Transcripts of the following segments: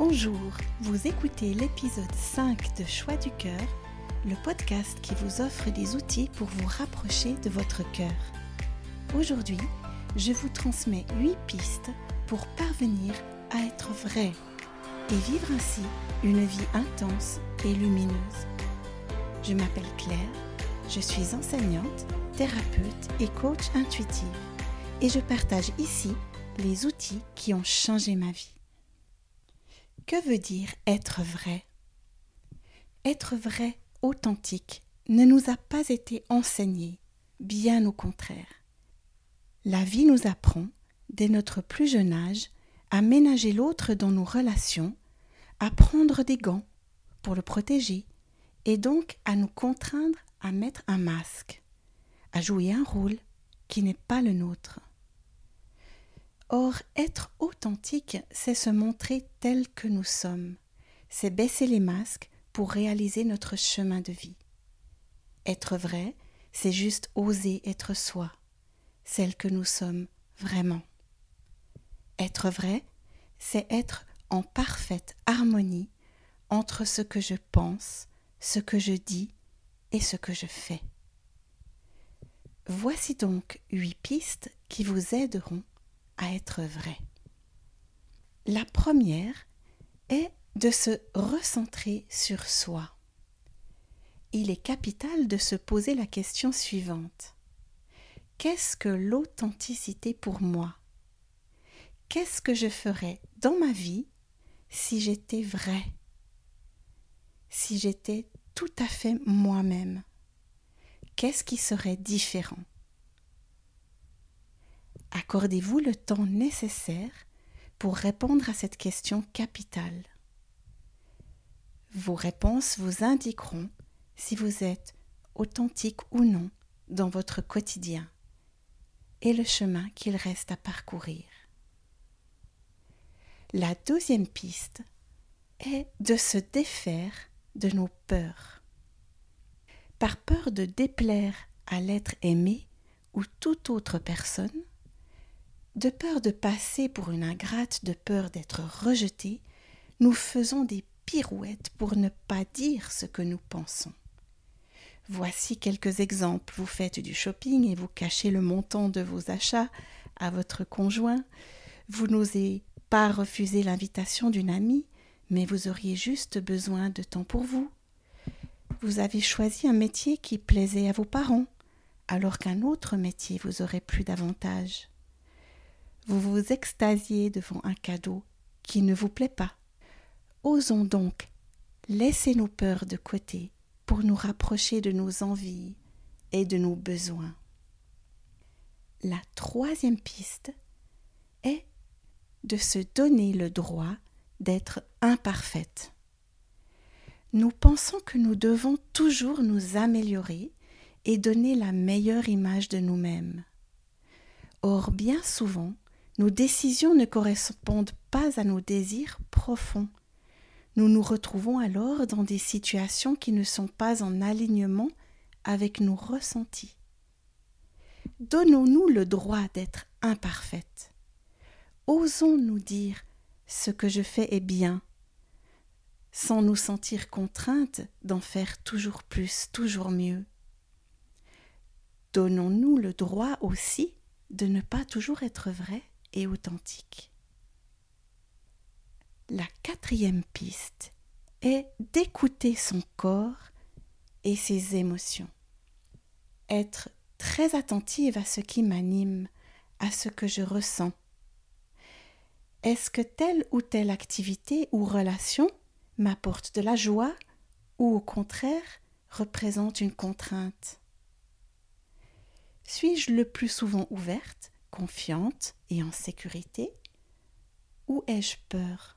Bonjour, vous écoutez l'épisode 5 de Choix du cœur, le podcast qui vous offre des outils pour vous rapprocher de votre cœur. Aujourd'hui, je vous transmets 8 pistes pour parvenir à être vrai et vivre ainsi une vie intense et lumineuse. Je m'appelle Claire, je suis enseignante, thérapeute et coach intuitive et je partage ici les outils qui ont changé ma vie. Que veut dire être vrai? Être vrai, authentique, ne nous a pas été enseigné, bien au contraire. La vie nous apprend, dès notre plus jeune âge, à ménager l'autre dans nos relations, à prendre des gants pour le protéger, et donc à nous contraindre à mettre un masque, à jouer un rôle qui n'est pas le nôtre. Or, être authentique, c'est se montrer tel que nous sommes, c'est baisser les masques pour réaliser notre chemin de vie. Être vrai, c'est juste oser être soi, celle que nous sommes vraiment. Être vrai, c'est être en parfaite harmonie entre ce que je pense, ce que je dis et ce que je fais. Voici donc huit pistes qui vous aideront être vrai. La première est de se recentrer sur soi. Il est capital de se poser la question suivante. Qu'est-ce que l'authenticité pour moi? Qu'est-ce que je ferais dans ma vie si j'étais vrai? Si j'étais tout à fait moi-même? Qu'est-ce qui serait différent? Accordez-vous le temps nécessaire pour répondre à cette question capitale. Vos réponses vous indiqueront si vous êtes authentique ou non dans votre quotidien et le chemin qu'il reste à parcourir. La deuxième piste est de se défaire de nos peurs. Par peur de déplaire à l'être aimé ou toute autre personne, de peur de passer pour une ingrate, de peur d'être rejetée, nous faisons des pirouettes pour ne pas dire ce que nous pensons. Voici quelques exemples. Vous faites du shopping et vous cachez le montant de vos achats à votre conjoint. Vous n'osez pas refuser l'invitation d'une amie, mais vous auriez juste besoin de temps pour vous. Vous avez choisi un métier qui plaisait à vos parents, alors qu'un autre métier vous aurait plu davantage vous vous extasiez devant un cadeau qui ne vous plaît pas. Osons donc laisser nos peurs de côté pour nous rapprocher de nos envies et de nos besoins. La troisième piste est de se donner le droit d'être imparfaite. Nous pensons que nous devons toujours nous améliorer et donner la meilleure image de nous-mêmes. Or, bien souvent, nos décisions ne correspondent pas à nos désirs profonds. Nous nous retrouvons alors dans des situations qui ne sont pas en alignement avec nos ressentis. Donnons-nous le droit d'être imparfaites. Osons nous dire ce que je fais est bien, sans nous sentir contraintes d'en faire toujours plus, toujours mieux. Donnons-nous le droit aussi de ne pas toujours être vrai et authentique. La quatrième piste est d'écouter son corps et ses émotions. Être très attentive à ce qui m'anime, à ce que je ressens. Est-ce que telle ou telle activité ou relation m'apporte de la joie ou au contraire représente une contrainte? Suis-je le plus souvent ouverte confiante et en sécurité? Ou ai-je peur?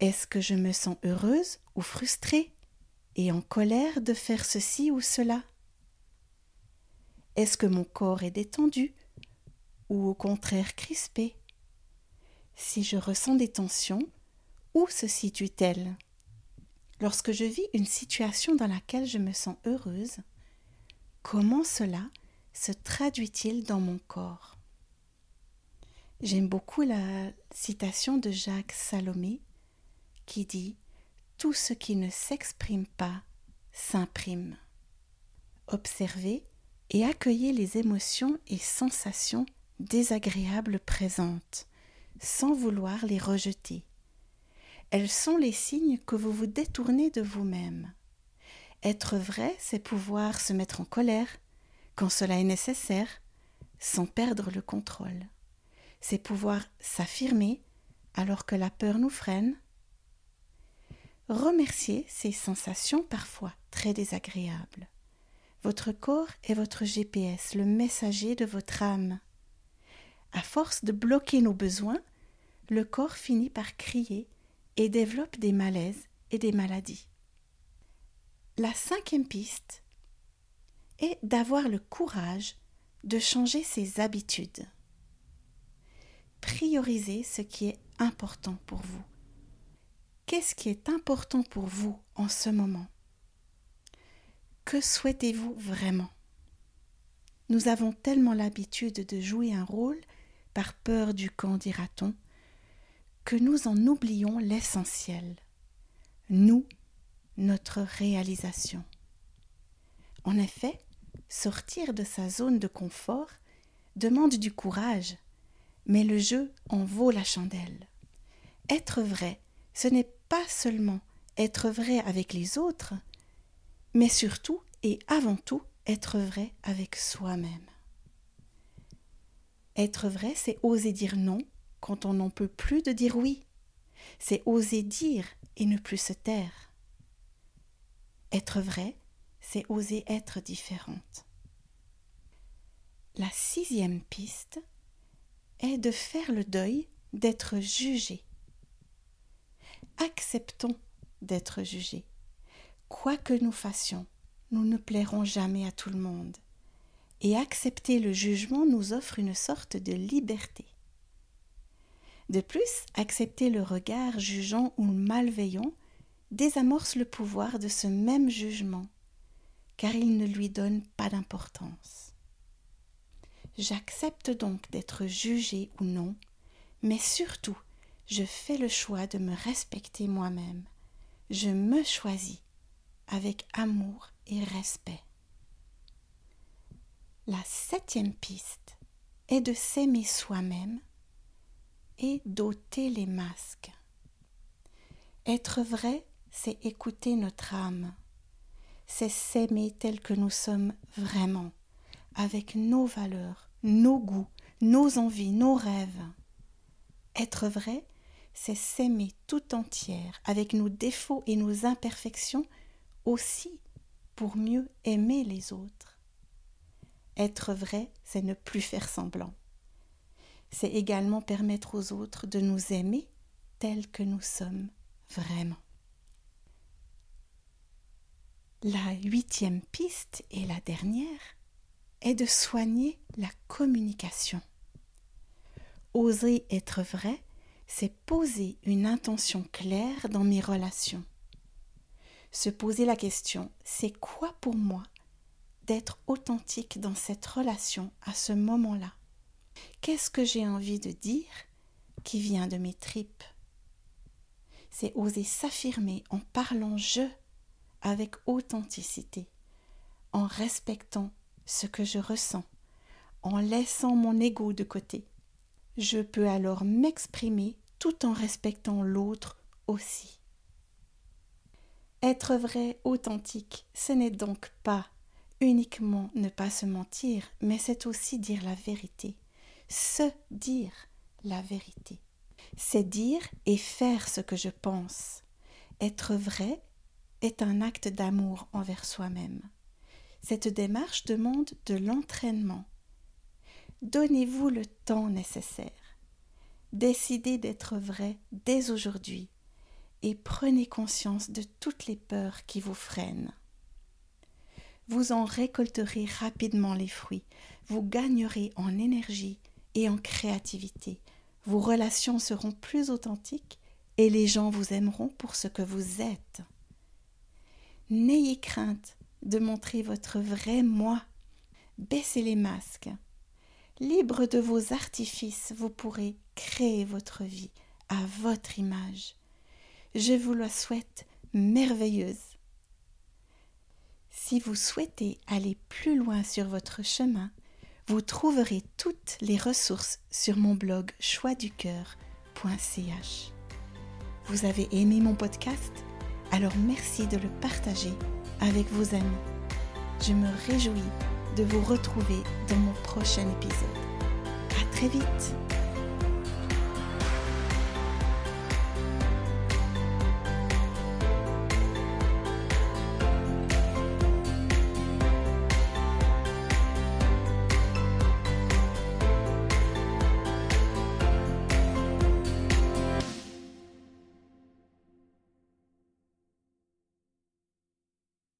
Est-ce que je me sens heureuse ou frustrée et en colère de faire ceci ou cela? Est-ce que mon corps est détendu ou au contraire crispé? Si je ressens des tensions, où se situe-t-elle? Lorsque je vis une situation dans laquelle je me sens heureuse, comment cela se traduit-il dans mon corps? J'aime beaucoup la citation de Jacques Salomé qui dit Tout ce qui ne s'exprime pas s'imprime. Observez et accueillez les émotions et sensations désagréables présentes, sans vouloir les rejeter. Elles sont les signes que vous vous détournez de vous-même. Être vrai, c'est pouvoir se mettre en colère quand cela est nécessaire, sans perdre le contrôle. C'est pouvoir s'affirmer alors que la peur nous freine. Remerciez ces sensations parfois très désagréables. Votre corps est votre GPS, le messager de votre âme. À force de bloquer nos besoins, le corps finit par crier et développe des malaises et des maladies. La cinquième piste est d'avoir le courage de changer ses habitudes. Priorisez ce qui est important pour vous. Qu'est-ce qui est important pour vous en ce moment? Que souhaitez-vous vraiment? Nous avons tellement l'habitude de jouer un rôle par peur du camp, dira-t-on, que nous en oublions l'essentiel, nous, notre réalisation. En effet, sortir de sa zone de confort demande du courage, mais le jeu en vaut la chandelle. Être vrai, ce n'est pas seulement être vrai avec les autres, mais surtout et avant tout être vrai avec soi-même. Être vrai, c'est oser dire non quand on n'en peut plus de dire oui. C'est oser dire et ne plus se taire. Être vrai, c'est oser être différente. La sixième piste est de faire le deuil d'être jugé. Acceptons d'être jugés. Quoi que nous fassions, nous ne plairons jamais à tout le monde. Et accepter le jugement nous offre une sorte de liberté. De plus, accepter le regard jugeant ou malveillant désamorce le pouvoir de ce même jugement, car il ne lui donne pas d'importance. J'accepte donc d'être jugé ou non, mais surtout, je fais le choix de me respecter moi-même. Je me choisis avec amour et respect. La septième piste est de s'aimer soi-même et d'ôter les masques. Être vrai, c'est écouter notre âme, c'est s'aimer tel que nous sommes vraiment, avec nos valeurs, nos goûts, nos envies, nos rêves. Être vrai, c'est s'aimer tout entière, avec nos défauts et nos imperfections aussi, pour mieux aimer les autres. Être vrai, c'est ne plus faire semblant c'est également permettre aux autres de nous aimer tels que nous sommes vraiment. La huitième piste et la dernière est de soigner la communication. Oser être vrai, c'est poser une intention claire dans mes relations. Se poser la question, c'est quoi pour moi d'être authentique dans cette relation à ce moment-là? Qu'est-ce que j'ai envie de dire qui vient de mes tripes? C'est oser s'affirmer en parlant je avec authenticité, en respectant ce que je ressens, en laissant mon ego de côté. Je peux alors m'exprimer tout en respectant l'autre aussi. Être vrai, authentique, ce n'est donc pas uniquement ne pas se mentir, mais c'est aussi dire la vérité se dire la vérité. C'est dire et faire ce que je pense. Être vrai est un acte d'amour envers soi-même. Cette démarche demande de l'entraînement. Donnez-vous le temps nécessaire. Décidez d'être vrai dès aujourd'hui et prenez conscience de toutes les peurs qui vous freinent. Vous en récolterez rapidement les fruits, vous gagnerez en énergie et en créativité. Vos relations seront plus authentiques et les gens vous aimeront pour ce que vous êtes. N'ayez crainte de montrer votre vrai moi. Baissez les masques. Libre de vos artifices, vous pourrez créer votre vie à votre image. Je vous la souhaite merveilleuse. Si vous souhaitez aller plus loin sur votre chemin, vous trouverez toutes les ressources sur mon blog choixducoeur.ch. Vous avez aimé mon podcast? Alors merci de le partager avec vos amis. Je me réjouis de vous retrouver dans mon prochain épisode. À très vite